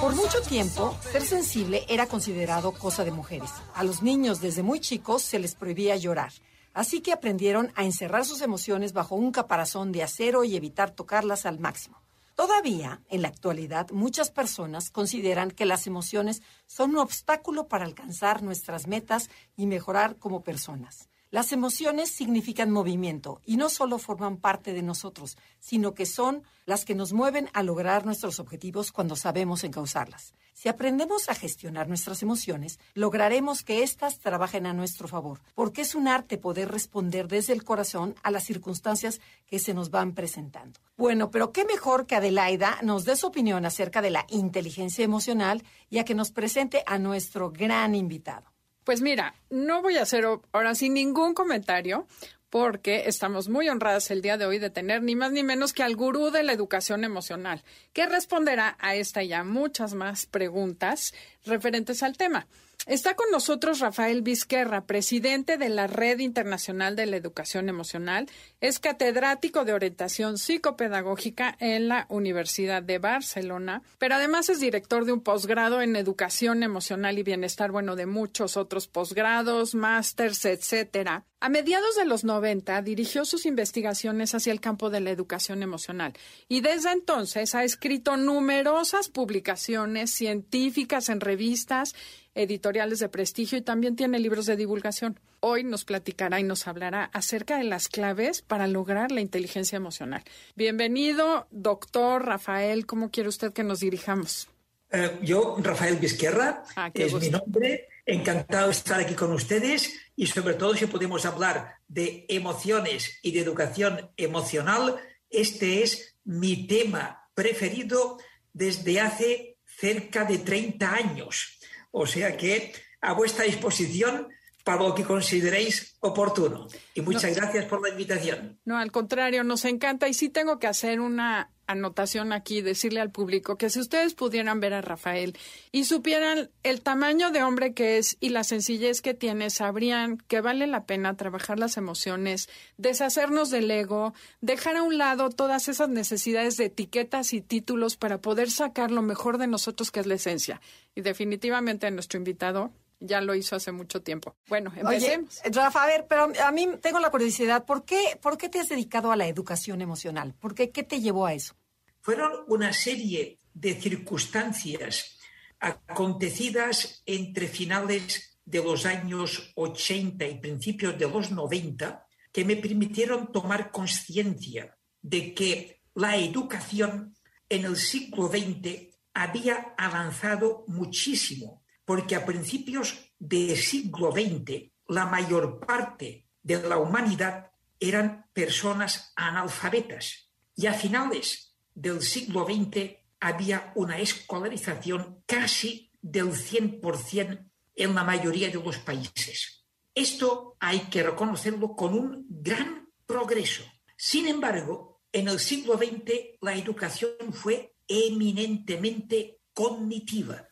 Por mucho tiempo, ser sensible era considerado cosa de mujeres. A los niños desde muy chicos se les prohibía llorar. Así que aprendieron a encerrar sus emociones bajo un caparazón de acero y evitar tocarlas al máximo. Todavía, en la actualidad, muchas personas consideran que las emociones son un obstáculo para alcanzar nuestras metas y mejorar como personas. Las emociones significan movimiento y no solo forman parte de nosotros, sino que son las que nos mueven a lograr nuestros objetivos cuando sabemos encauzarlas. Si aprendemos a gestionar nuestras emociones, lograremos que éstas trabajen a nuestro favor, porque es un arte poder responder desde el corazón a las circunstancias que se nos van presentando. Bueno, pero qué mejor que Adelaida nos dé su opinión acerca de la inteligencia emocional y a que nos presente a nuestro gran invitado. Pues mira, no voy a hacer ahora sin ningún comentario porque estamos muy honradas el día de hoy de tener ni más ni menos que al gurú de la educación emocional, que responderá a esta y a muchas más preguntas referentes al tema. Está con nosotros Rafael Vizquerra, presidente de la Red Internacional de la Educación Emocional. Es catedrático de orientación psicopedagógica en la Universidad de Barcelona, pero además es director de un posgrado en educación emocional y bienestar, bueno, de muchos otros posgrados, másters, etcétera. A mediados de los 90 dirigió sus investigaciones hacia el campo de la educación emocional y desde entonces ha escrito numerosas publicaciones científicas en revistas editoriales de prestigio y también tiene libros de divulgación. Hoy nos platicará y nos hablará acerca de las claves para lograr la inteligencia emocional. Bienvenido, doctor Rafael. ¿Cómo quiere usted que nos dirijamos? Eh, yo, Rafael Vizquerra, ah, es mi nombre. Encantado de estar aquí con ustedes y sobre todo si podemos hablar de emociones y de educación emocional, este es mi tema preferido desde hace cerca de 30 años. O sea que a vuestra disposición para lo que consideréis oportuno. Y muchas gracias por la invitación. No, al contrario, nos encanta y sí tengo que hacer una anotación aquí, decirle al público que si ustedes pudieran ver a Rafael y supieran el tamaño de hombre que es y la sencillez que tiene, sabrían que vale la pena trabajar las emociones, deshacernos del ego, dejar a un lado todas esas necesidades de etiquetas y títulos para poder sacar lo mejor de nosotros que es la esencia. Y definitivamente nuestro invitado ya lo hizo hace mucho tiempo. Bueno, empecemos. Rafa, a ver, pero a mí tengo la curiosidad, ¿por qué, ¿por qué te has dedicado a la educación emocional? ¿Por qué, qué te llevó a eso? Fueron una serie de circunstancias acontecidas entre finales de los años 80 y principios de los 90 que me permitieron tomar conciencia de que la educación en el siglo XX había avanzado muchísimo porque a principios del siglo XX la mayor parte de la humanidad eran personas analfabetas y a finales del siglo XX había una escolarización casi del 100% en la mayoría de los países. Esto hay que reconocerlo con un gran progreso. Sin embargo, en el siglo XX la educación fue eminentemente cognitiva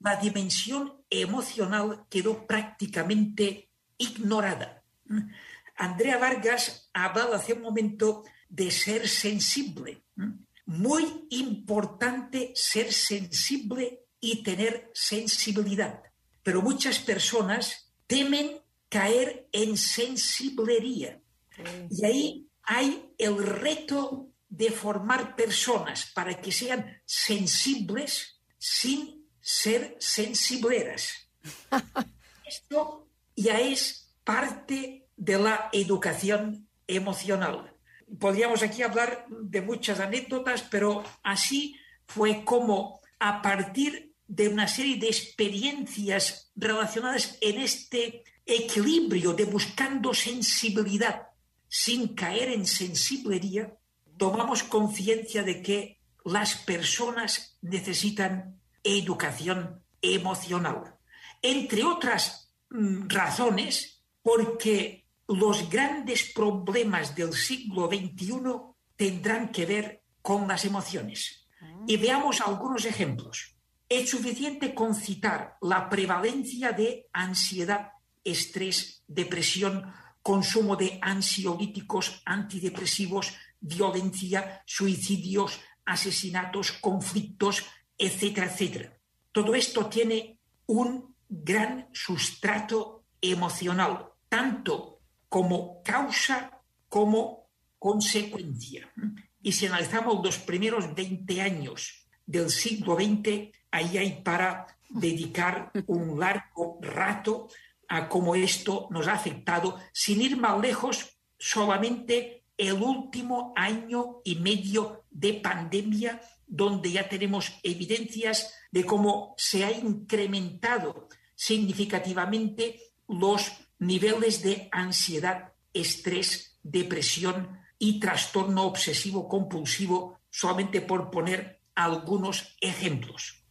la dimensión emocional quedó prácticamente ignorada. Andrea Vargas ha hablado hace un momento de ser sensible. Muy importante ser sensible y tener sensibilidad. Pero muchas personas temen caer en sensiblería. Y ahí hay el reto de formar personas para que sean sensibles sin ser sensibleras. Esto ya es parte de la educación emocional. Podríamos aquí hablar de muchas anécdotas, pero así fue como a partir de una serie de experiencias relacionadas en este equilibrio de buscando sensibilidad sin caer en sensiblería, tomamos conciencia de que las personas necesitan educación emocional. Entre otras mm, razones, porque los grandes problemas del siglo XXI tendrán que ver con las emociones. Y veamos algunos ejemplos. Es suficiente con citar la prevalencia de ansiedad, estrés, depresión, consumo de ansiolíticos, antidepresivos, violencia, suicidios, asesinatos, conflictos, etcétera, etcétera. Todo esto tiene un gran sustrato emocional, tanto como causa como consecuencia. Y si analizamos los primeros 20 años del siglo XX, ahí hay para dedicar un largo rato a cómo esto nos ha afectado, sin ir más lejos, solamente el último año y medio de pandemia, donde ya tenemos evidencias de cómo se ha incrementado significativamente los niveles de ansiedad, estrés, depresión y trastorno obsesivo compulsivo, solamente por poner algunos ejemplos.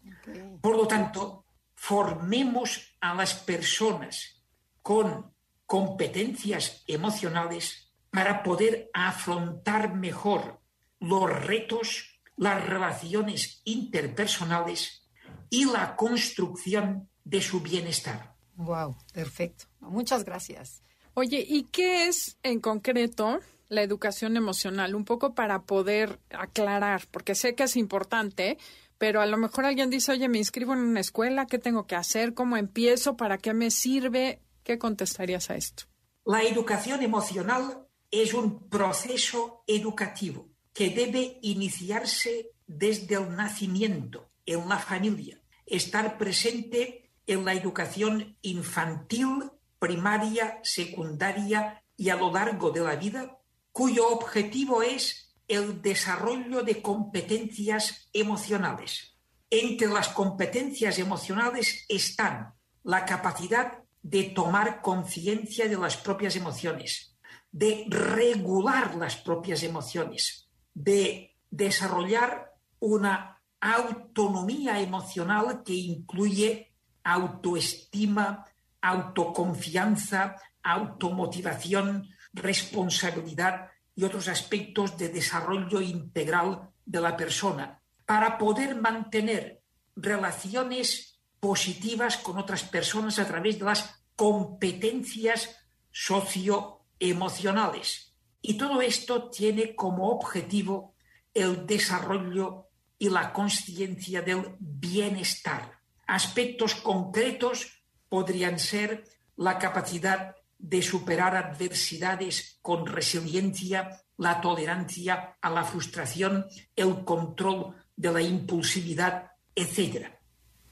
Por lo tanto, formemos a las personas con competencias emocionales para poder afrontar mejor los retos, las relaciones interpersonales y la construcción de su bienestar. Wow, perfecto. Muchas gracias. Oye, ¿y qué es en concreto la educación emocional? Un poco para poder aclarar, porque sé que es importante, pero a lo mejor alguien dice, oye, me inscribo en una escuela, ¿qué tengo que hacer? ¿Cómo empiezo? ¿Para qué me sirve? ¿Qué contestarías a esto? La educación emocional es un proceso educativo que debe iniciarse desde el nacimiento, en la familia, estar presente en la educación infantil, primaria, secundaria y a lo largo de la vida, cuyo objetivo es el desarrollo de competencias emocionales. Entre las competencias emocionales están la capacidad de tomar conciencia de las propias emociones, de regular las propias emociones, de desarrollar una autonomía emocional que incluye autoestima, autoconfianza, automotivación, responsabilidad y otros aspectos de desarrollo integral de la persona para poder mantener relaciones positivas con otras personas a través de las competencias socioemocionales. Y todo esto tiene como objetivo el desarrollo y la conciencia del bienestar. Aspectos concretos podrían ser la capacidad de superar adversidades con resiliencia, la tolerancia a la frustración, el control de la impulsividad, etc.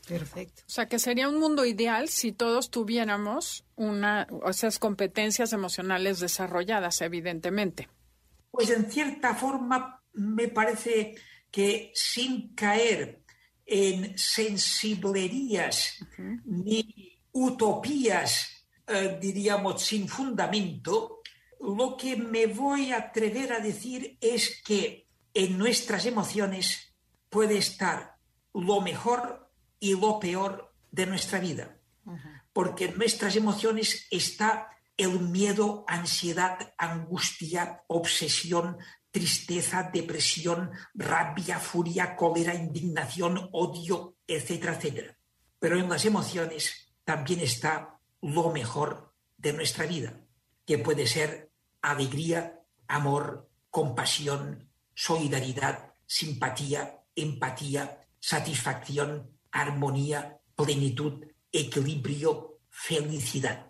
Perfecto. O sea, que sería un mundo ideal si todos tuviéramos una, esas competencias emocionales desarrolladas, evidentemente. Pues en cierta forma me parece que sin caer en sensiblerías ni utopías eh, diríamos, sin fundamento, lo que me voy a atrever a decir es que en nuestras emociones puede estar lo mejor y lo peor de nuestra vida. Porque en nuestras emociones está el miedo, ansiedad, angustia, obsesión, tristeza, depresión, rabia, furia, cólera, indignación, odio, etcétera, etcétera. Pero en las emociones también está lo mejor de nuestra vida, que puede ser alegría, amor, compasión, solidaridad, simpatía, empatía, satisfacción, armonía, plenitud, equilibrio, felicidad.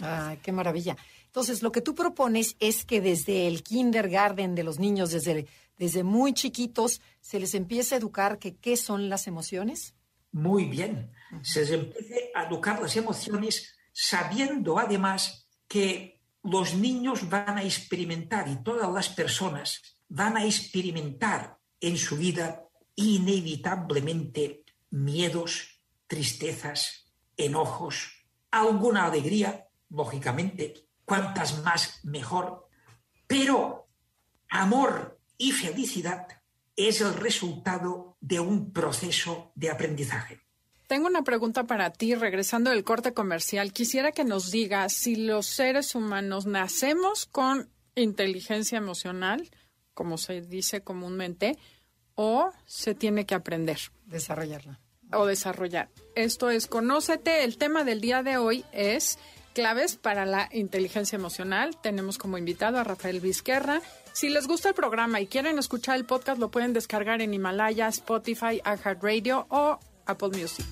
¡Ay, qué maravilla! Entonces, lo que tú propones es que desde el kindergarten de los niños, desde, desde muy chiquitos, se les empiece a educar que qué son las emociones. Muy bien. Se les empiece a educar las emociones sabiendo además que los niños van a experimentar y todas las personas van a experimentar en su vida inevitablemente miedos, tristezas, enojos, alguna alegría, lógicamente, cuantas más mejor, pero amor y felicidad es el resultado de un proceso de aprendizaje. Tengo una pregunta para ti, regresando del corte comercial. Quisiera que nos digas si los seres humanos nacemos con inteligencia emocional, como se dice comúnmente, o se tiene que aprender. Desarrollarla. O desarrollar. Esto es Conócete. El tema del día de hoy es claves para la inteligencia emocional. Tenemos como invitado a Rafael Vizquerra. Si les gusta el programa y quieren escuchar el podcast, lo pueden descargar en Himalaya, Spotify, iHeartRadio o Apple Music.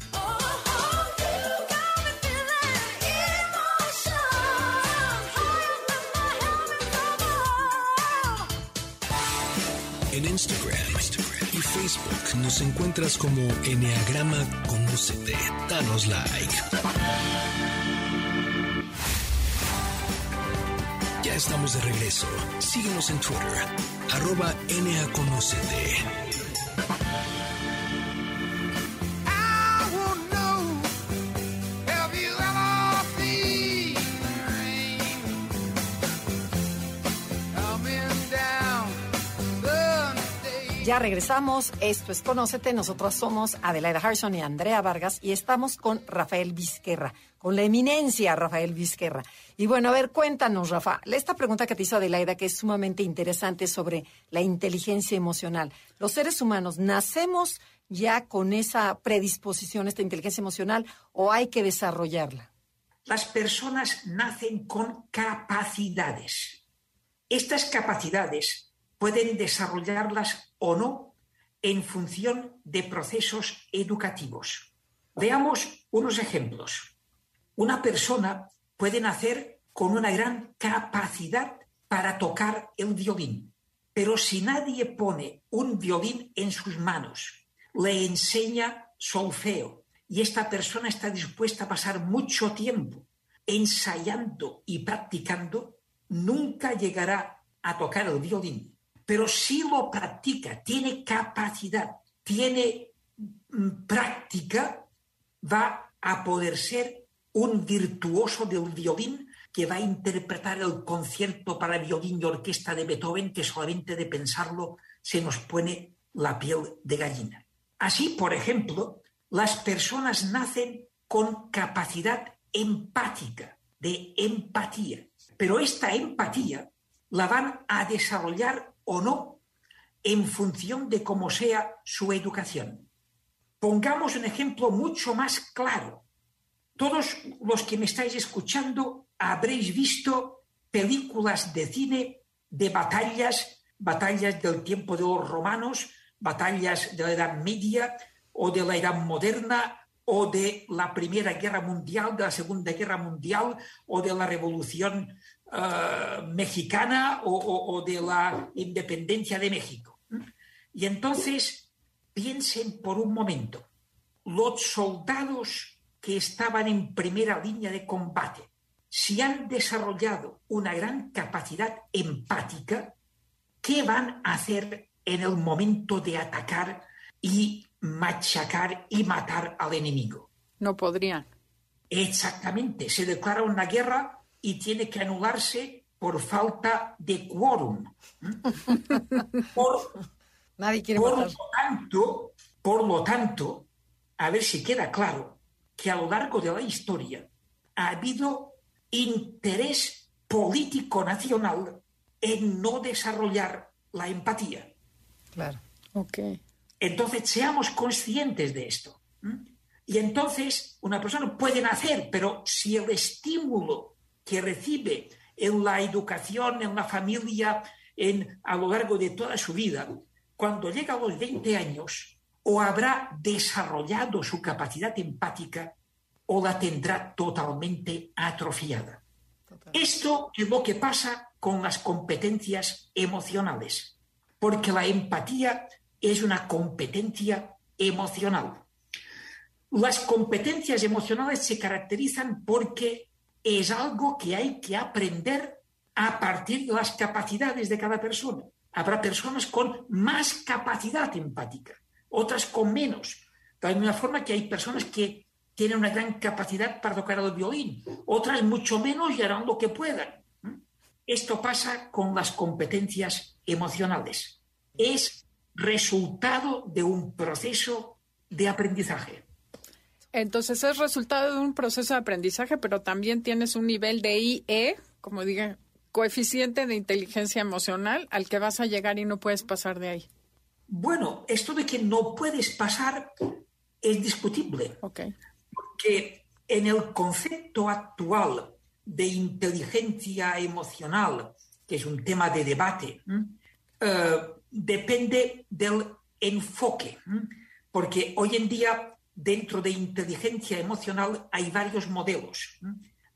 En Instagram, y Facebook nos encuentras como Enneagrama Conócete. Danos like. Ya estamos de regreso. Síguenos en Twitter, arroba NAConocete. Ya regresamos. Esto es Conócete. Nosotros somos Adelaida Harrison y Andrea Vargas y estamos con Rafael Vizquerra, con la eminencia Rafael Vizquerra. Y bueno, a ver, cuéntanos, Rafa, esta pregunta que te hizo Adelaida, que es sumamente interesante sobre la inteligencia emocional. ¿Los seres humanos nacemos ya con esa predisposición, esta inteligencia emocional, o hay que desarrollarla? Las personas nacen con capacidades. Estas capacidades pueden desarrollarlas o no en función de procesos educativos. Veamos unos ejemplos. Una persona puede nacer con una gran capacidad para tocar el violín, pero si nadie pone un violín en sus manos, le enseña solfeo. Y esta persona está dispuesta a pasar mucho tiempo ensayando y practicando, nunca llegará a tocar el violín. Pero si lo practica, tiene capacidad, tiene mm, práctica, va a poder ser un virtuoso del violín que va a interpretar el concierto para violín y orquesta de Beethoven, que solamente de pensarlo se nos pone la piel de gallina. Así, por ejemplo, las personas nacen con capacidad empática, de empatía, pero esta empatía la van a desarrollar o no en función de cómo sea su educación. Pongamos un ejemplo mucho más claro. Todos los que me estáis escuchando habréis visto películas de cine de batallas, batallas del tiempo de los romanos, batallas de la Edad Media o de la Edad Moderna o de la Primera Guerra Mundial, de la Segunda Guerra Mundial o de la Revolución eh, mexicana o, de la independencia de México. Y entonces piensen por un momento, los soldados que estaban en primera línea de combate, si han desarrollado una gran capacidad empática, ¿qué van a hacer en el momento de atacar y machacar y matar al enemigo? No podrían. Exactamente, se declara una guerra y tiene que anularse por falta de quórum. Por, Nadie quiere por lo tanto, por lo tanto, a ver si queda claro que a lo largo de la historia ha habido interés político nacional en no desarrollar la empatía. Claro. Ok. Entonces, seamos conscientes de esto. Y entonces, una persona puede nacer, pero si el estímulo que recibe en la educación, en la familia, en, a lo largo de toda su vida, cuando llega a los 20 años, o habrá desarrollado su capacidad empática o la tendrá totalmente atrofiada. Esto es lo que pasa con las competencias emocionales, porque la empatía es una competencia emocional. Las competencias emocionales se caracterizan porque es algo que hay que aprender a partir de las capacidades de cada persona. Habrá personas con más capacidad empática, otras con menos. De la misma forma que hay personas que tienen una gran capacidad para tocar el violín, otras mucho menos y harán lo que puedan. Esto pasa con las competencias emocionales. Es resultado de un proceso de aprendizaje. Entonces es resultado de un proceso de aprendizaje, pero también tienes un nivel de IE, como diga, coeficiente de inteligencia emocional al que vas a llegar y no puedes pasar de ahí. Bueno, esto de que no puedes pasar es discutible. Okay. Porque en el concepto actual de inteligencia emocional, que es un tema de debate, eh, depende del enfoque. Porque hoy en día, dentro de inteligencia emocional, hay varios modelos.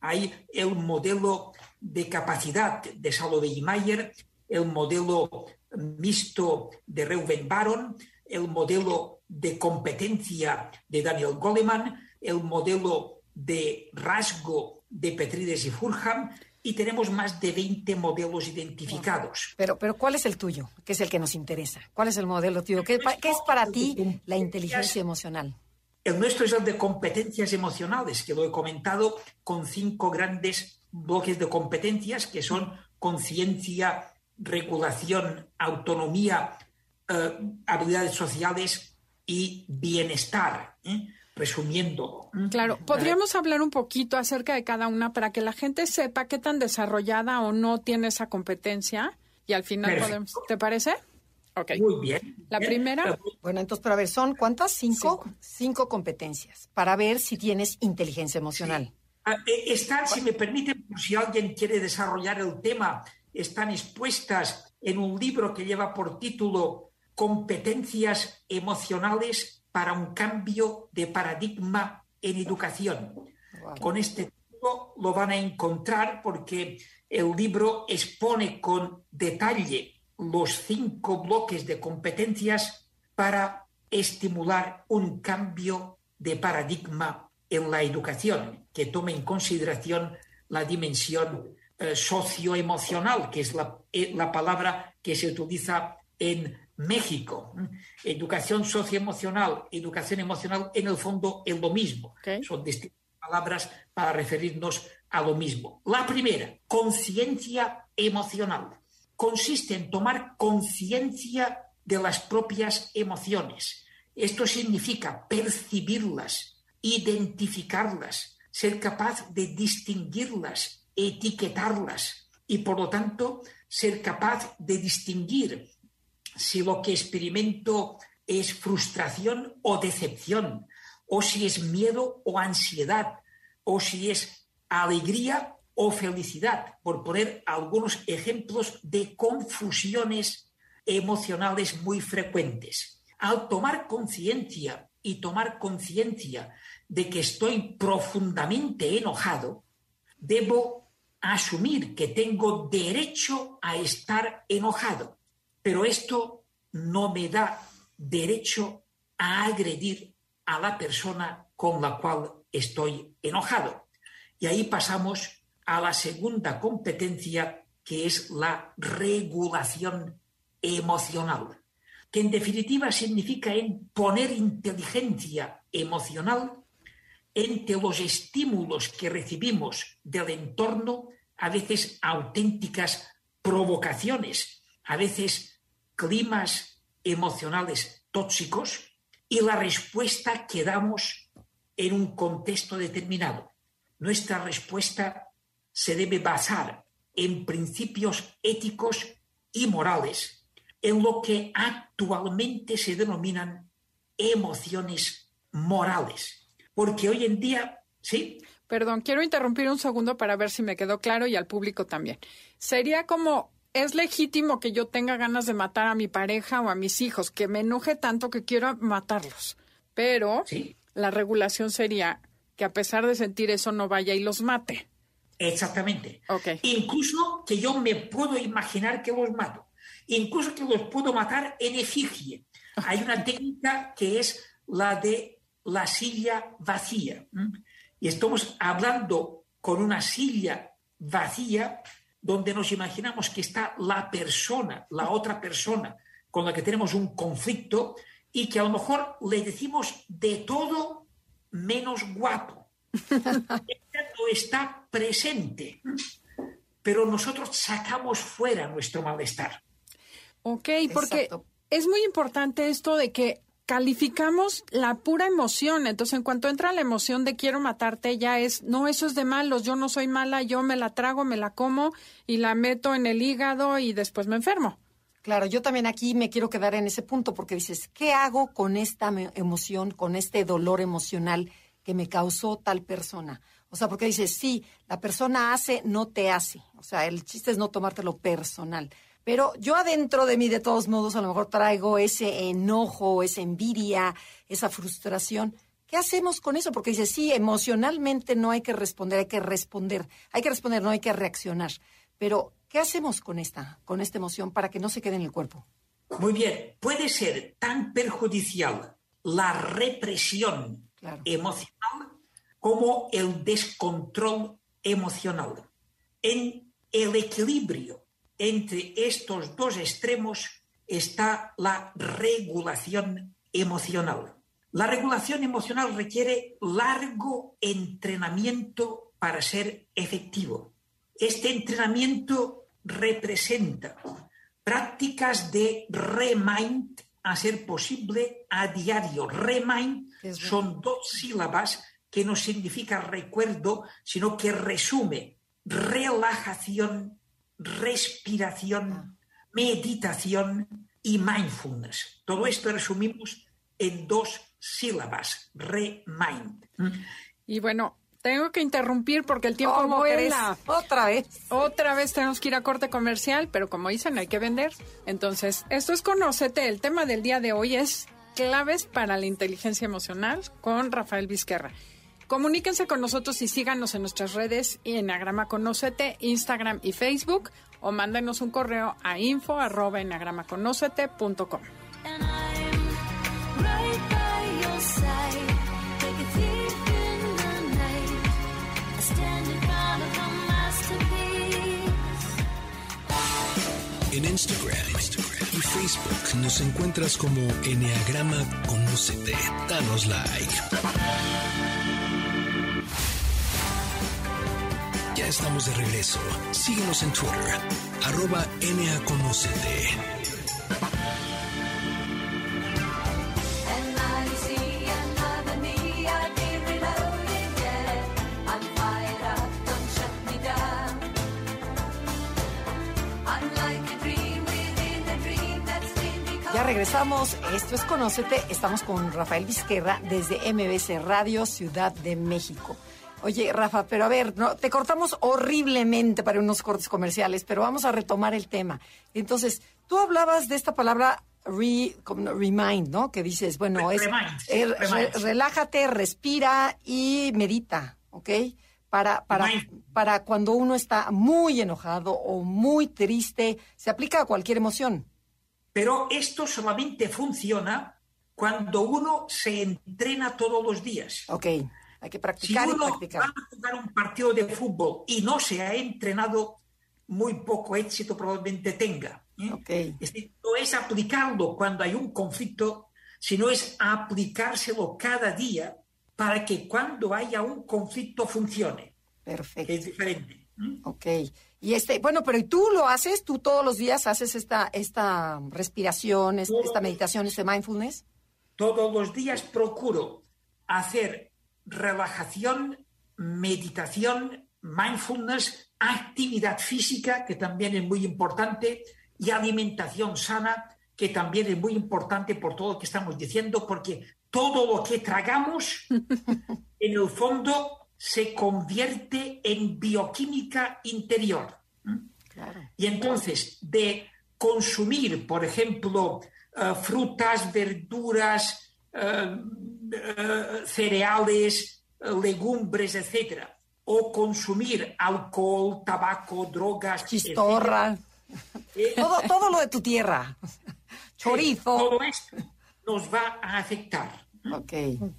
Hay el modelo de capacidad de Salovey Mayer, el modelo mixto de Reuben Baron, el modelo de competencia de Daniel Goleman, el modelo de rasgo de Petrides y Fulham, y tenemos más de 20 modelos identificados. Pero, pero ¿cuál es el tuyo? Que es el que nos interesa. ¿Cuál es el modelo tuyo? ¿Qué, qué es para ti la inteligencia emocional? El nuestro es el de competencias emocionales, que lo he comentado con cinco grandes bloques de competencias que son conciencia, regulación, autonomía, eh, habilidades sociales y bienestar. ¿eh? resumiéndolo. Claro, podríamos hablar un poquito acerca de cada una para que la gente sepa qué tan desarrollada o no tiene esa competencia y al final podemos. ¿Te parece? Okay. Muy bien. La primera. Bueno, entonces, para ver, ¿son cuántas? Cinco, cinco, competencias para ver si tienes inteligencia emocional. Ah, eh, están, si me permiten, si alguien quiere desarrollar el tema, están expuestas en un libro que lleva por título Competencias emocionales para un cambio de paradigma en educación. Con este título lo van a encontrar porque el libro expone con detalle los cinco bloques de competencias para estimular un cambio de paradigma en la educación, que tome en consideración la dimensión eh, socioemocional, que es la, eh, la palabra que se utiliza en México. Educación socioemocional, educación emocional, en el fondo es lo mismo. Son distintas palabras para referirnos a lo mismo. La primera, conciencia emocional. Consiste en tomar conciencia de las propias emociones. Esto significa percibirlas, identificarlas, ser capaz de distinguirlas, etiquetarlas y, por lo tanto, ser capaz de distinguir si lo que experimento es frustración o decepción, o si es miedo o ansiedad, o si es alegría o felicidad, por poner algunos ejemplos de confusiones emocionales muy frecuentes. Al tomar conciencia y tomar conciencia de que estoy profundamente enojado, debo asumir que tengo derecho a estar enojado pero esto no me da derecho a agredir a la persona con la cual estoy enojado. Y ahí pasamos a la segunda competencia, que es la regulación emocional, que en definitiva significa poner inteligencia emocional entre los estímulos que recibimos del entorno, a veces auténticas provocaciones, a veces climas emocionales tóxicos y la respuesta que damos en un contexto determinado. Nuestra respuesta se debe basar en principios éticos y morales, en lo que actualmente se denominan emociones morales. Porque hoy en día, ¿sí? Perdón, quiero interrumpir un segundo para ver si me quedó claro y al público también. Sería como es legítimo que yo tenga ganas de matar a mi pareja o a mis hijos, que me enoje tanto que quiero matarlos. Pero la regulación sería que a pesar de sentir eso no vaya y los mate. Exactamente. Incluso que yo me puedo imaginar que los mato. Incluso que los puedo matar en efigie. Hay una técnica que es la de la silla vacía. Y estamos hablando con una silla vacía donde nos imaginamos que está la persona, la otra persona con la que tenemos un conflicto y que a lo mejor le decimos de todo menos guapo. Ella no está presente, pero nosotros sacamos fuera nuestro malestar. Ok, porque es muy importante esto de que calificamos la pura emoción. Entonces, en cuanto entra la emoción de quiero matarte, ya es, no, eso es de malos, yo no soy mala, yo me la trago, me la como y la meto en el hígado y después me enfermo. Claro, yo también aquí me quiero quedar en ese punto porque dices, ¿qué hago con esta emoción, con este dolor emocional que me causó tal persona? O sea, porque dices, sí, la persona hace, no te hace. O sea, el chiste es no tomártelo personal. Pero yo adentro de mí, de todos modos, a lo mejor traigo ese enojo, esa envidia, esa frustración. ¿Qué hacemos con eso? Porque dice, sí, emocionalmente no hay que responder, hay que responder, hay que responder, no hay que reaccionar. Pero, ¿qué hacemos con esta, con esta emoción para que no se quede en el cuerpo? Muy bien, puede ser tan perjudicial la represión emocional como el descontrol emocional. En el equilibrio entre estos dos extremos está la regulación emocional. La regulación emocional requiere largo entrenamiento para ser efectivo. Este entrenamiento representa prácticas de remind a ser posible a diario. Remind son dos sílabas que no significa recuerdo, sino que resume relajación respiración, ah. meditación y mindfulness. Todo esto resumimos en dos sílabas, remind. Y bueno, tengo que interrumpir porque el tiempo vuela. Otra vez. Otra vez tenemos que ir a corte comercial, pero como dicen, hay que vender. Entonces, esto es Conócete. El tema del día de hoy es claves para la inteligencia emocional con Rafael Vizquerra. Comuníquense con nosotros y síganos en nuestras redes y en Agrama Conócete, Instagram y Facebook o mándenos un correo a info arroba enagramaconocete.com. En Instagram, y Facebook nos encuentras como Enneagrama Conócete. Danos like. Estamos de regreso. Síguenos en Twitter, arroba NAConocete. Ya regresamos. Esto es Conócete. Estamos con Rafael Vizquerra desde MBC Radio Ciudad de México. Oye, Rafa, pero a ver, no, te cortamos horriblemente para unos cortes comerciales, pero vamos a retomar el tema. Entonces, tú hablabas de esta palabra remind, ¿no? Que dices, bueno, es relájate, respira y medita, ¿ok? Para, para, para cuando uno está muy enojado o muy triste, se aplica a cualquier emoción. Pero esto solamente funciona cuando uno se entrena todos los días. Ok. Hay que practicar si uno y practicar. va a jugar un partido de fútbol y no se ha entrenado, muy poco éxito probablemente tenga. ¿eh? no es aplicarlo cuando hay un conflicto, sino es aplicárselo cada día para que cuando haya un conflicto funcione. Perfecto. Es diferente. ¿eh? Ok. Y este, bueno, pero ¿y tú lo haces? ¿Tú todos los días haces esta, esta respiración, esta meditación, este mindfulness? Todos los días procuro hacer relajación, meditación, mindfulness, actividad física, que también es muy importante, y alimentación sana, que también es muy importante por todo lo que estamos diciendo, porque todo lo que tragamos, en el fondo, se convierte en bioquímica interior. Y entonces, de consumir, por ejemplo, eh, frutas, verduras, cereales, legumbres, etcétera, o consumir alcohol, tabaco, drogas, chistorra, eh, todo, todo lo de tu tierra, chorizo. todo esto nos va a afectar. Ok,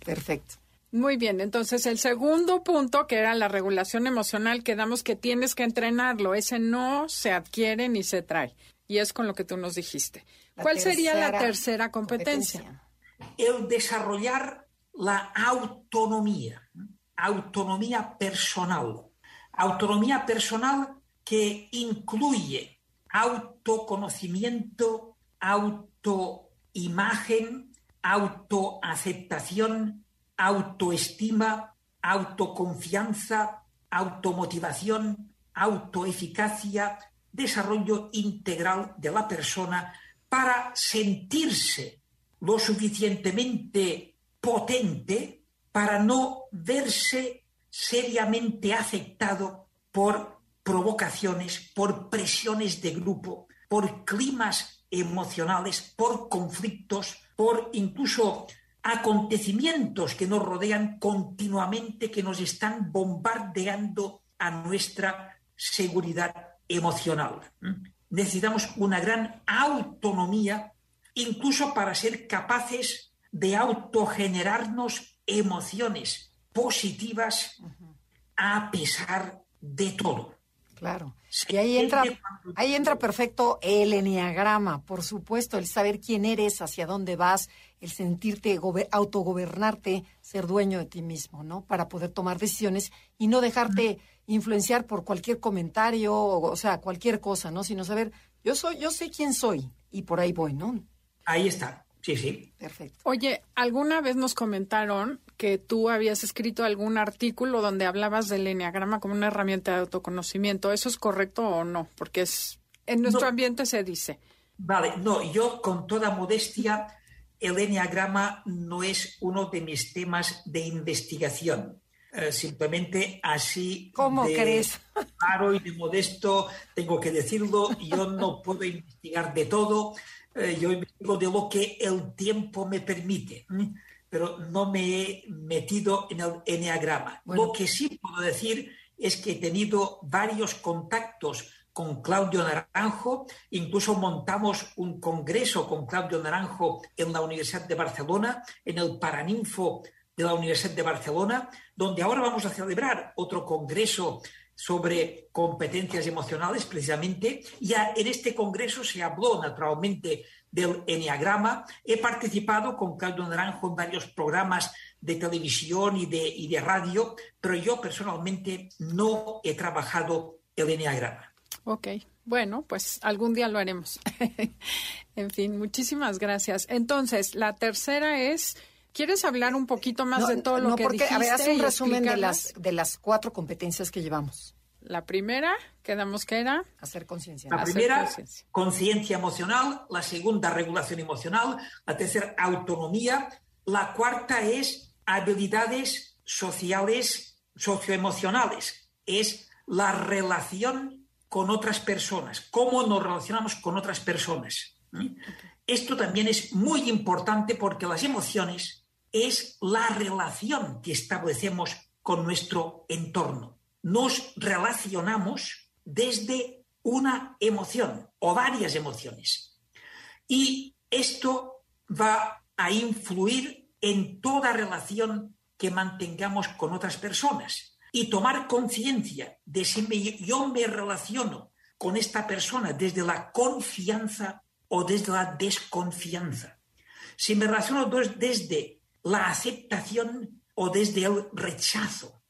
perfecto. Muy bien, entonces el segundo punto, que era la regulación emocional, quedamos que tienes que entrenarlo. Ese no se adquiere ni se trae. Y es con lo que tú nos dijiste. ¿Cuál sería la tercera competencia? El desarrollar la autonomía, autonomía personal. Autonomía personal que incluye autoconocimiento, autocontrol, imagen, autoaceptación, autoestima, autoconfianza, automotivación, autoeficacia, desarrollo integral de la persona para sentirse lo suficientemente potente para no verse seriamente afectado por provocaciones, por presiones de grupo, por climas emocionales, por conflictos, por incluso acontecimientos que nos rodean continuamente, que nos están bombardeando a nuestra seguridad emocional. Necesitamos una gran autonomía, incluso para ser capaces de autogenerarnos emociones positivas a pesar de todo. Claro. Y ahí entra, ahí entra perfecto el enneagrama, por supuesto, el saber quién eres, hacia dónde vas, el sentirte, autogobernarte, ser dueño de ti mismo, ¿no? Para poder tomar decisiones y no dejarte influenciar por cualquier comentario, o, o sea, cualquier cosa, ¿no? Sino saber, yo soy, yo sé quién soy y por ahí voy, ¿no? Ahí está. Sí, sí. Perfecto. Oye, alguna vez nos comentaron que tú habías escrito algún artículo donde hablabas del enneagrama como una herramienta de autoconocimiento. ¿Eso es correcto o no? Porque es en nuestro ambiente se dice. Vale, no, yo con toda modestia, el enneagrama no es uno de mis temas de investigación. Eh, simplemente así ¿Cómo crees? claro y de modesto tengo que decirlo yo no puedo investigar de todo eh, yo investigo de lo que el tiempo me permite, pero no me he metido en el enneagrama. Lo que sí puedo decir es que he tenido varios contactos con Claudio Naranjo, incluso montamos un congreso con Claudio Naranjo en la Universidad de Barcelona, en el Paraninfo de la Universidad de Barcelona, donde ahora vamos a celebrar otro congreso sobre competencias emocionales, precisamente. Ya en este congreso se habló naturalmente del enneagrama. He participado con Claudio Naranjo en varios programas de televisión y de, y de radio, pero yo personalmente no he trabajado el enneagrama. Ok, bueno, pues algún día lo haremos. en fin, muchísimas gracias. Entonces, la tercera es ¿Quieres hablar un poquito más de todo lo que porque, dijiste? A ver, haz un resumen de las, de las cuatro competencias que llevamos. La primera, quedamos que era... Hacer conciencia. La primera, conciencia emocional. La segunda, regulación emocional. La tercera, autonomía. La cuarta es habilidades sociales, socioemocionales. Es la relación con otras personas. Cómo nos relacionamos con otras personas. Esto también es muy importante porque las emociones es la relación que establecemos con nuestro entorno. Nos relacionamos desde una emoción o varias emociones. Y esto va a influir en toda relación que mantengamos con otras personas. Y tomar conciencia de si yo me relaciono con esta persona desde la confianza o desde la desconfianza. Si me relaciono desde la aceptación o desde el rechazo,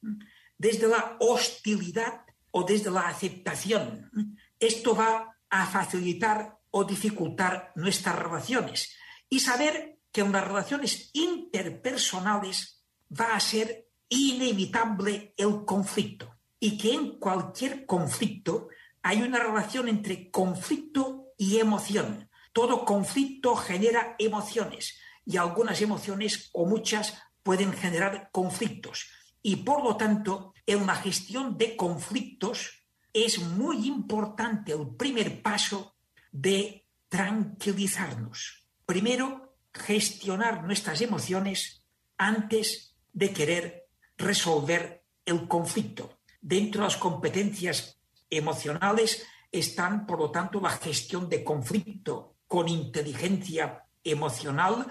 desde la hostilidad o desde la aceptación. Esto va a facilitar o dificultar nuestras relaciones y saber que en las relaciones interpersonales va a ser inevitable el conflicto y que en cualquier conflicto hay una relación entre conflicto y emoción. Todo conflicto genera emociones y algunas emociones o muchas pueden generar conflictos. Y por lo tanto, en la gestión de conflictos es muy importante el primer paso de tranquilizarnos. Primero, gestionar nuestras emociones antes de querer resolver el conflicto. Dentro de las competencias emocionales están, por lo tanto, la gestión de conflicto con inteligencia emocional,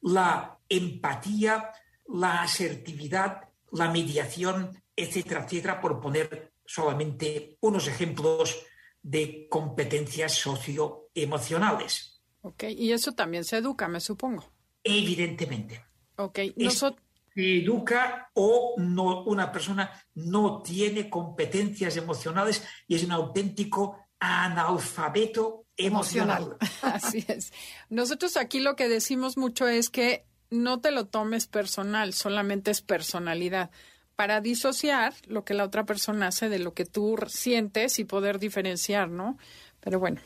la empatía, la asertividad, la mediación, etcétera, etcétera, por poner solamente unos ejemplos de competencias socioemocionales. Ok, y eso también se educa, me supongo. Evidentemente. Ok, se educa o no, una persona no tiene competencias emocionales y es un auténtico analfabeto emocional. Así es. Nosotros aquí lo que decimos mucho es que no te lo tomes personal, solamente es personalidad para disociar lo que la otra persona hace de lo que tú sientes y poder diferenciar, ¿no? Pero bueno,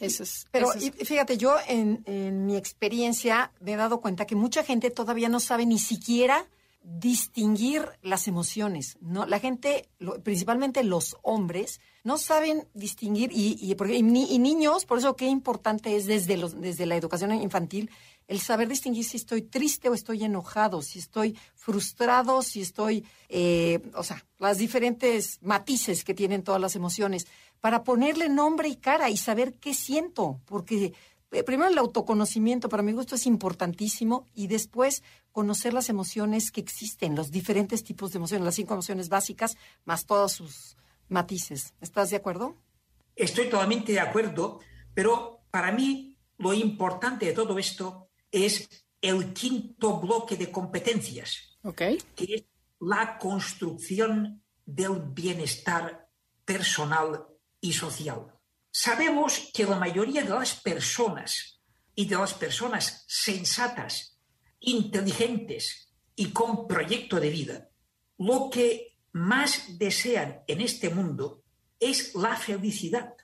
eso es. Pero eso es- fíjate, yo en, en mi experiencia me he dado cuenta que mucha gente todavía no sabe ni siquiera distinguir las emociones. No, la gente, principalmente los hombres, no saben distinguir y, porque- y ni- y niños, por eso qué importante es desde los, desde la educación infantil el saber distinguir si estoy triste o estoy enojado, si estoy frustrado, si estoy, eh, o sea, las diferentes matices que tienen todas las emociones, para ponerle nombre y cara y saber qué siento, porque primero el autoconocimiento para mi gusto es importantísimo y después conocer las emociones que existen, los diferentes tipos de emociones, las cinco emociones básicas, más todos sus matices. ¿Estás de acuerdo? Estoy totalmente de acuerdo, pero para mí lo importante de todo esto es el quinto bloque de competencias, Ok. que es la construcción del bienestar personal y social. Sabemos que la mayoría de las personas y de las personas sensatas, inteligentes y con proyecto de vida, lo que más desean en este mundo es la felicidad,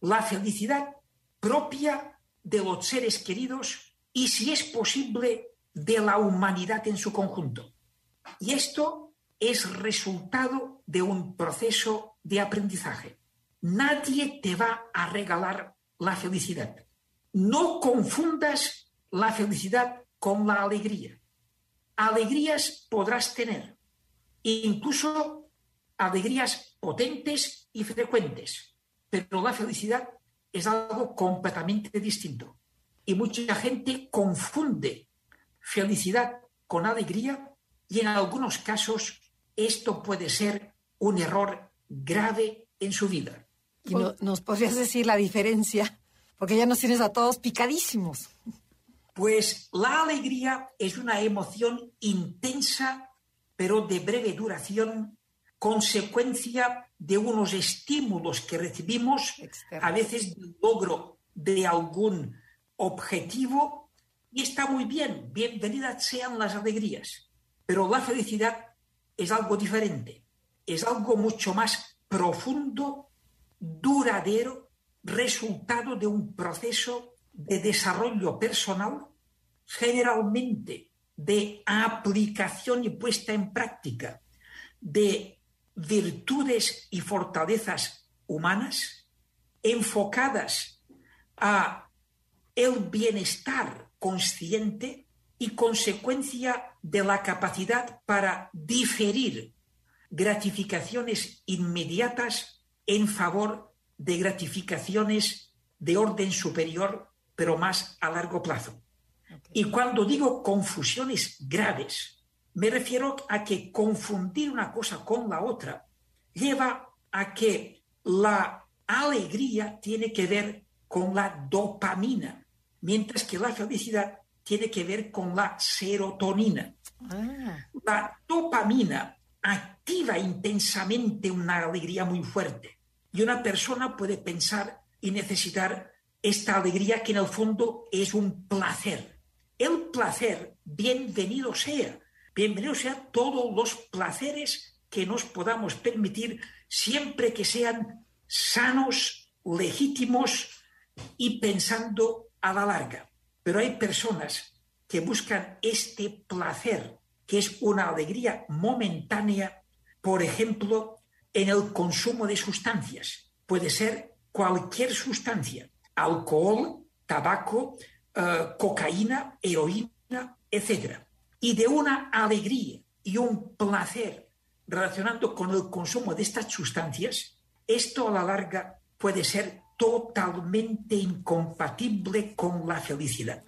la felicidad propia de los seres queridos y, si es posible, de la humanidad en su conjunto. Y esto es resultado de un proceso de aprendizaje. Nadie te va a regalar la felicidad. No confundas la felicidad con la alegría. Alegrías podrás tener, incluso alegrías potentes y frecuentes, pero la felicidad es algo completamente distinto. Y mucha gente confunde felicidad con alegría y en algunos casos esto puede ser un error grave en su vida. Y no- nos podrías decir la diferencia, porque ya nos tienes a todos picadísimos. Pues la alegría es una emoción intensa, pero de breve duración, consecuencia de unos estímulos que recibimos, a veces del logro de algún objetivo, y está muy bien, bienvenidas sean las alegrías, pero la felicidad es algo diferente, es algo mucho más profundo, duradero, resultado de un proceso de desarrollo personal, generalmente de aplicación y puesta en práctica de virtudes y fortalezas humanas enfocadas a el bienestar consciente y consecuencia de la capacidad para diferir gratificaciones inmediatas en favor de gratificaciones de orden superior, pero más a largo plazo. Y cuando digo confusiones graves, me refiero a que confundir una cosa con la otra lleva a que la alegría tiene que ver con la dopamina, mientras que la felicidad tiene que ver con la serotonina. Ah, La dopamina activa intensamente una alegría muy fuerte y una persona puede pensar y necesitar esta alegría que en el fondo es un placer. El placer, bienvenido sea, bienvenido sea todos los placeres que nos podamos permitir siempre que sean sanos, legítimos y pensando a la larga. Pero hay personas que buscan este placer, que es una alegría momentánea, por ejemplo, en el consumo de sustancias. Puede ser cualquier sustancia, alcohol, tabaco, eh, cocaína, heroína, etc. Y de una alegría y un placer relacionando con el consumo de estas sustancias, esto a la larga puede ser totalmente incompatible con la felicidad.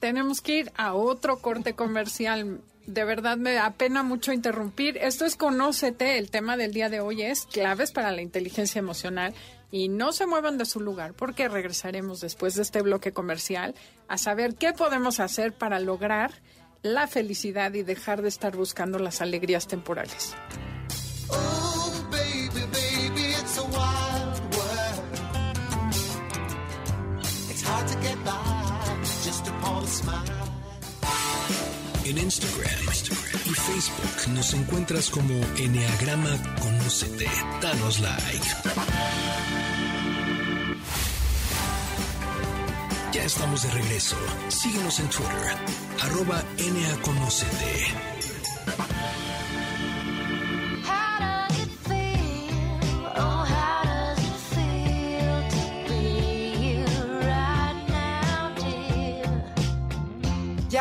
Tenemos que ir a otro corte comercial. De verdad me apena mucho interrumpir. Esto es Conócete. El tema del día de hoy es claves para la inteligencia emocional. Y no se muevan de su lugar porque regresaremos después de este bloque comercial a saber qué podemos hacer para lograr la felicidad y dejar de estar buscando las alegrías temporales. En Instagram, y Facebook nos encuentras como Enneagrama Conócete. Danos like. Ya estamos de regreso. Síguenos en Twitter, arroba NAConócete.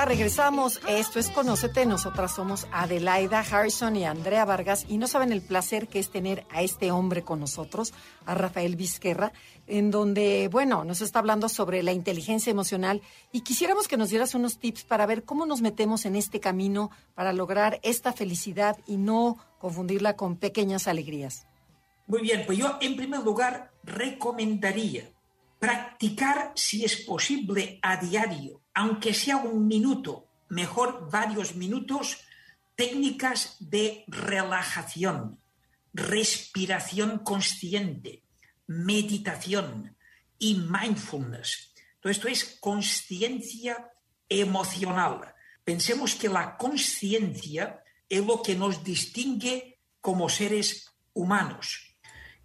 Regresamos. Esto es Conócete. Nosotras somos Adelaida Harrison y Andrea Vargas. Y no saben el placer que es tener a este hombre con nosotros, a Rafael Vizquerra, en donde, bueno, nos está hablando sobre la inteligencia emocional. Y quisiéramos que nos dieras unos tips para ver cómo nos metemos en este camino para lograr esta felicidad y no confundirla con pequeñas alegrías. Muy bien, pues yo en primer lugar recomendaría practicar, si es posible, a diario, aunque sea un minuto, mejor varios minutos, técnicas de relajación, respiración consciente, meditación y mindfulness. Todo esto es conciencia emocional. Pensemos que la conciencia es lo que nos distingue como seres humanos.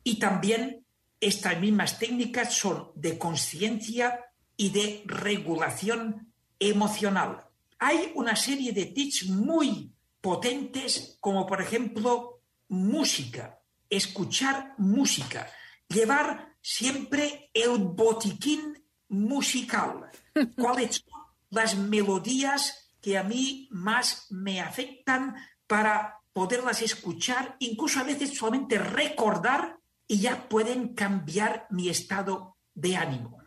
Y también estas mismas técnicas son de conciencia y de regulación emocional. Hay una serie de tips muy potentes, como por ejemplo música, escuchar música, llevar siempre el botiquín musical. ¿Cuáles son las melodías que a mí más me afectan para poderlas escuchar, incluso a veces solamente recordar y ya pueden cambiar mi estado de ánimo.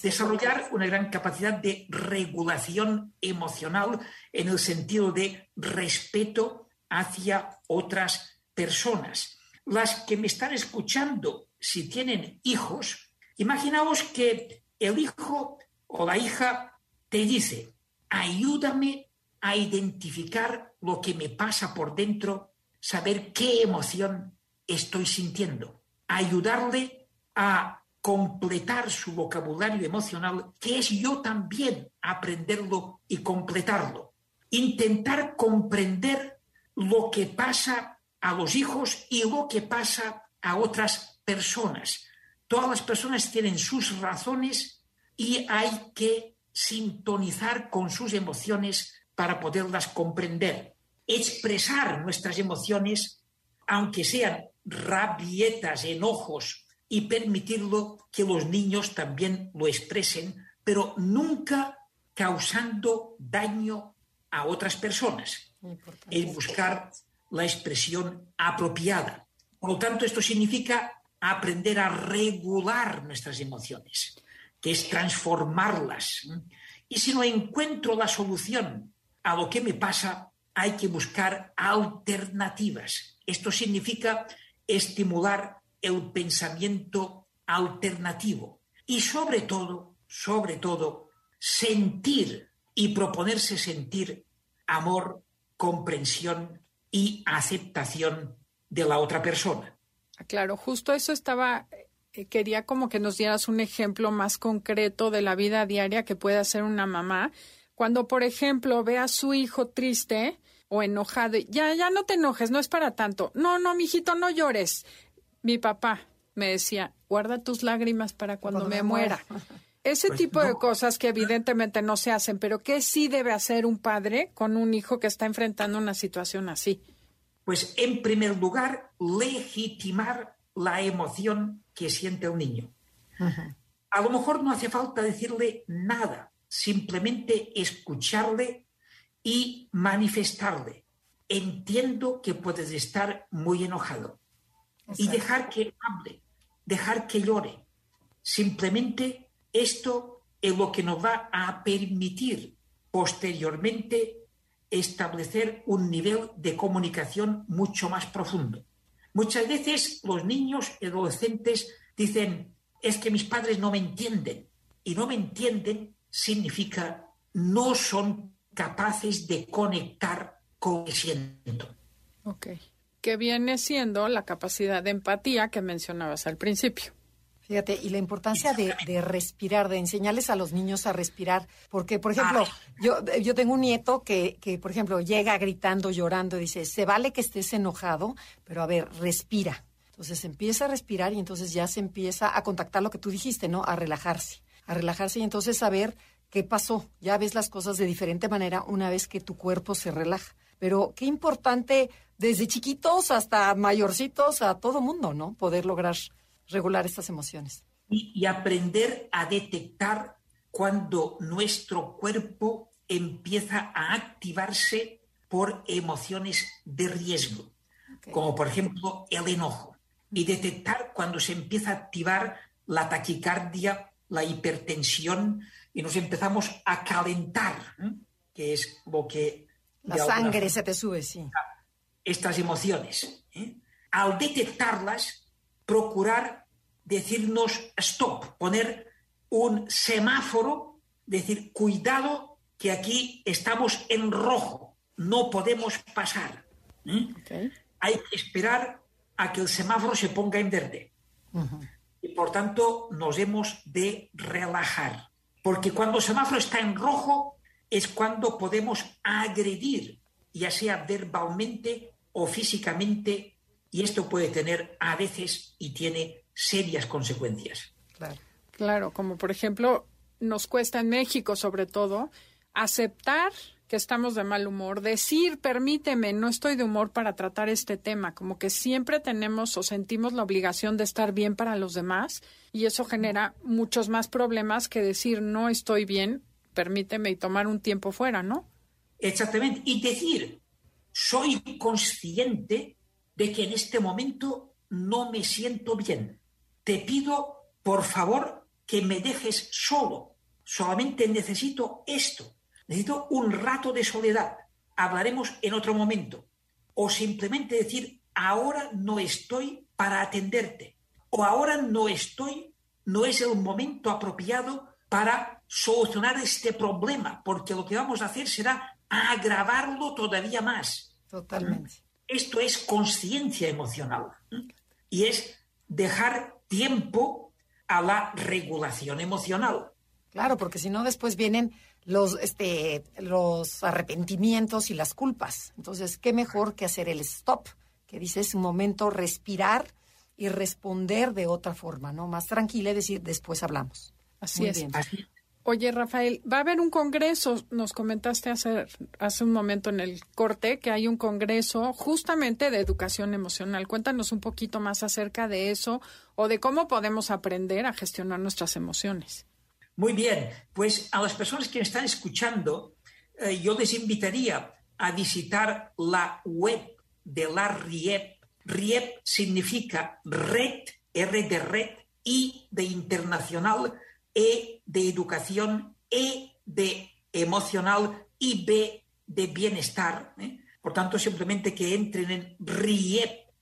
Desarrollar una gran capacidad de regulación emocional en el sentido de respeto hacia otras personas. Las que me están escuchando, si tienen hijos, imaginaos que el hijo o la hija te dice, ayúdame a identificar lo que me pasa por dentro, saber qué emoción estoy sintiendo, ayudarle a completar su vocabulario emocional, que es yo también aprenderlo y completarlo. Intentar comprender lo que pasa a los hijos y lo que pasa a otras personas. Todas las personas tienen sus razones y hay que sintonizar con sus emociones para poderlas comprender. Expresar nuestras emociones, aunque sean rabietas, enojos, y permitirlo que los niños también lo expresen, pero nunca causando daño a otras personas. Es buscar la expresión apropiada. Por lo tanto, esto significa aprender a regular nuestras emociones, que es transformarlas. Y si no encuentro la solución a lo que me pasa, hay que buscar alternativas. Esto significa estimular el pensamiento alternativo y sobre todo, sobre todo, sentir y proponerse sentir amor, comprensión y aceptación de la otra persona. Claro, justo eso estaba, eh, quería como que nos dieras un ejemplo más concreto de la vida diaria que puede hacer una mamá. Cuando, por ejemplo, ve a su hijo triste o enojado, ya, ya no te enojes, no es para tanto. No, no, mijito, no llores. Mi papá me decía, guarda tus lágrimas para cuando, Cuando me me muera. muera. Ese Pues tipo de cosas que evidentemente no se hacen, pero que sí debe hacer un padre con un hijo que está enfrentando una situación así. Pues en primer lugar, legitimar la emoción que siente el niño. A lo mejor no hace falta decirle nada, simplemente escucharle y manifestarle. Entiendo que puedes estar muy enojado y dejar que hable, dejar que llore. Simplemente esto es lo que nos va a permitir posteriormente establecer un nivel de comunicación mucho más profundo. Muchas veces los niños y adolescentes dicen, es que mis padres no me entienden. Y no me entienden significa no son capaces de conectar con lo que siento. Ok. Que viene siendo la capacidad de empatía que mencionabas al principio. Fíjate, y la importancia de, de respirar, de enseñarles a los niños a respirar, porque, por ejemplo, yo, yo tengo un nieto que, que, por ejemplo, llega gritando, llorando, y dice, se vale que estés enojado, pero a ver, respira. Entonces empieza a respirar y entonces ya se empieza a contactar lo que tú dijiste, ¿no? A relajarse, a relajarse y entonces saber qué pasó. Ya ves las cosas de diferente manera una vez que tu cuerpo se relaja. Pero qué importante, desde chiquitos hasta mayorcitos, a todo mundo, ¿no? Poder lograr regular estas emociones. y, y aprender a detectar cuando nuestro cuerpo empieza a activarse por emociones de riesgo, Ok. como por ejemplo el enojo, y detectar cuando se empieza a activar la taquicardia, la hipertensión, y nos empezamos a calentar, ¿eh? que es lo que... La sangre forma- se te sube, sí. Estas emociones. ¿eh? Al detectarlas, procurar decirnos stop, poner un semáforo, decir, cuidado que aquí estamos en rojo, no podemos pasar. ¿eh? Hay que esperar a que el semáforo se ponga en verde. Y por tanto nos hemos de relajar. Porque cuando el semáforo está en rojo es cuando podemos agredir, ya sea verbalmente o físicamente, y esto puede tener a veces y tiene serias consecuencias. Claro. Claro, como por ejemplo, nos cuesta en México sobre todo aceptar que estamos de mal humor, decir, permíteme, no estoy de humor para tratar este tema, como que siempre tenemos o sentimos la obligación de estar bien para los demás y eso genera muchos más problemas que decir, no estoy bien, permíteme y tomar un tiempo fuera, ¿no? Exactamente. Y decir, soy consciente de que en este momento no me siento bien. Te pido, por favor, que me dejes solo. Solamente necesito esto. Necesito un rato de soledad. Hablaremos en otro momento. O simplemente decir, ahora no estoy para atenderte. O ahora no estoy, no es el momento apropiado para solucionar este problema, porque lo que vamos a hacer será agravarlo todavía más. Totalmente. Esto es conciencia emocional y es dejar tiempo a la regulación emocional. Claro, porque si no después vienen los, este, los arrepentimientos y las culpas. Entonces, qué mejor que hacer el stop, que dices un momento, respirar y responder de otra forma, ¿no? Más tranquila y decir, después hablamos. Así Muy es. bien. Así, Oye, Rafael, va a haber un congreso, nos comentaste hace, hace un momento en el corte que hay un congreso justamente de educación emocional. Cuéntanos un poquito más acerca de eso o de cómo podemos aprender a gestionar nuestras emociones. Muy bien, pues a las personas que están escuchando, eh, yo les invitaría a visitar la web de la RIEP. RIEP significa red, R de red, I de internacional, E de educación, E de emocional y B de bienestar. ¿eh? Por tanto, simplemente que entren en riep.com,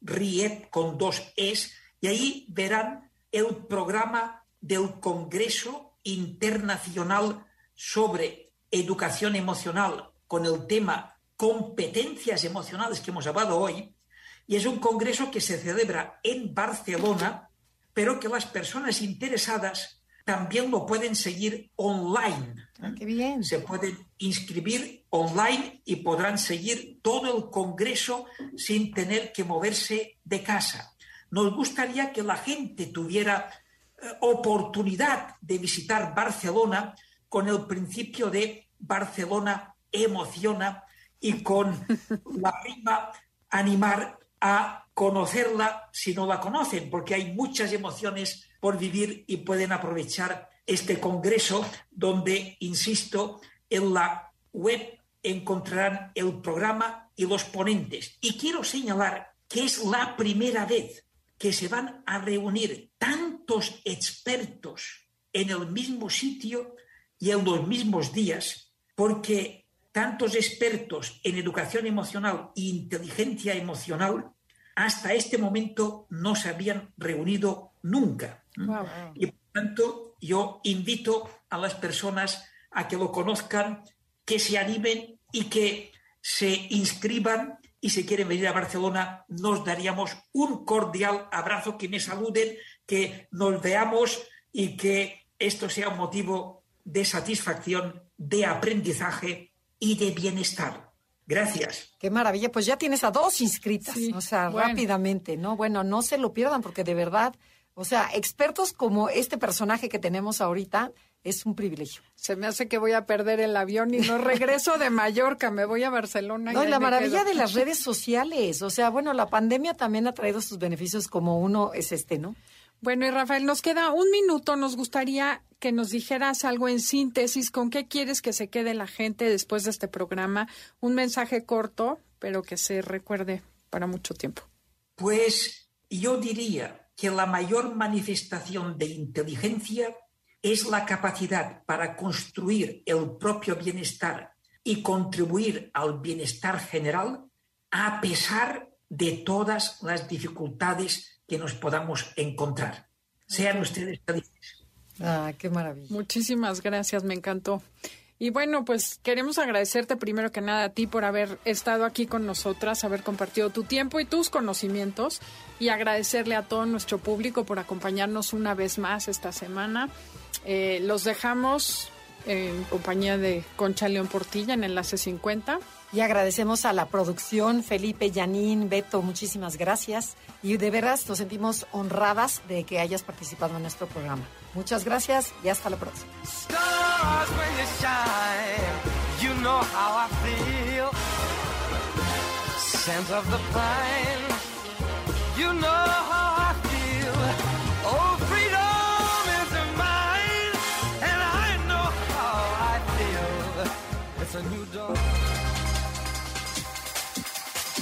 RIEP con dos Es, y ahí verán el programa del Congreso Internacional sobre Educación Emocional con el tema competencias emocionales que hemos hablado hoy. Y es un congreso que se celebra en Barcelona, pero que las personas interesadas también lo pueden seguir online. Ah, qué bien. Se pueden inscribir online y podrán seguir todo el congreso sin tener que moverse de casa. Nos gustaría que la gente tuviera eh, oportunidad de visitar Barcelona con el principio de Barcelona emociona y con la prima animar a conocerla si no la conocen, porque hay muchas emociones por vivir y pueden aprovechar este congreso donde, insisto, en la web encontrarán el programa y los ponentes. Y quiero señalar que es la primera vez que se van a reunir tantos expertos en el mismo sitio y en los mismos días, porque tantos expertos en educación emocional e inteligencia emocional hasta este momento no se habían reunido nunca. Wow. Y por tanto, yo invito a las personas a que lo conozcan, que se animen y que se inscriban y si quieren venir a Barcelona nos daríamos un cordial abrazo, que me saluden, que nos veamos y que esto sea un motivo de satisfacción, de aprendizaje y de bienestar. Gracias. Qué maravilla, pues ya tienes a dos inscritas, Sí, o sea, bueno. rápidamente, ¿no? Bueno, no se lo pierdan porque de verdad, o sea, expertos como este personaje que tenemos ahorita es un privilegio. Se me hace que voy a perder el avión y no regreso de Mallorca, me voy a Barcelona. No, y la maravilla quedo. de las redes sociales, o sea, bueno, la pandemia también ha traído sus beneficios como uno es este, ¿no? Bueno, y Rafael, nos queda un minuto. Nos gustaría que nos dijeras algo en síntesis. ¿Con qué quieres que se quede la gente después de este programa? Un mensaje corto, pero que se recuerde para mucho tiempo. Pues yo diría que la mayor manifestación de inteligencia es la capacidad para construir el propio bienestar y contribuir al bienestar general a pesar de todas las dificultades que nos podamos encontrar. Sean ustedes felices. Ah, qué maravilla. Muchísimas gracias, me encantó. Y bueno, pues queremos agradecerte primero que nada a ti por haber estado aquí con nosotras, haber compartido tu tiempo y tus conocimientos y agradecerle a todo nuestro público por acompañarnos una vez más esta semana. Eh, los dejamos en compañía de Concha León Portilla en Enlace 50. Y agradecemos a la producción, Felipe, Yanín, Beto, muchísimas gracias. Y de veras nos sentimos honradas de que hayas participado en nuestro programa. Muchas gracias y hasta la próxima. Scent of the pine, you know how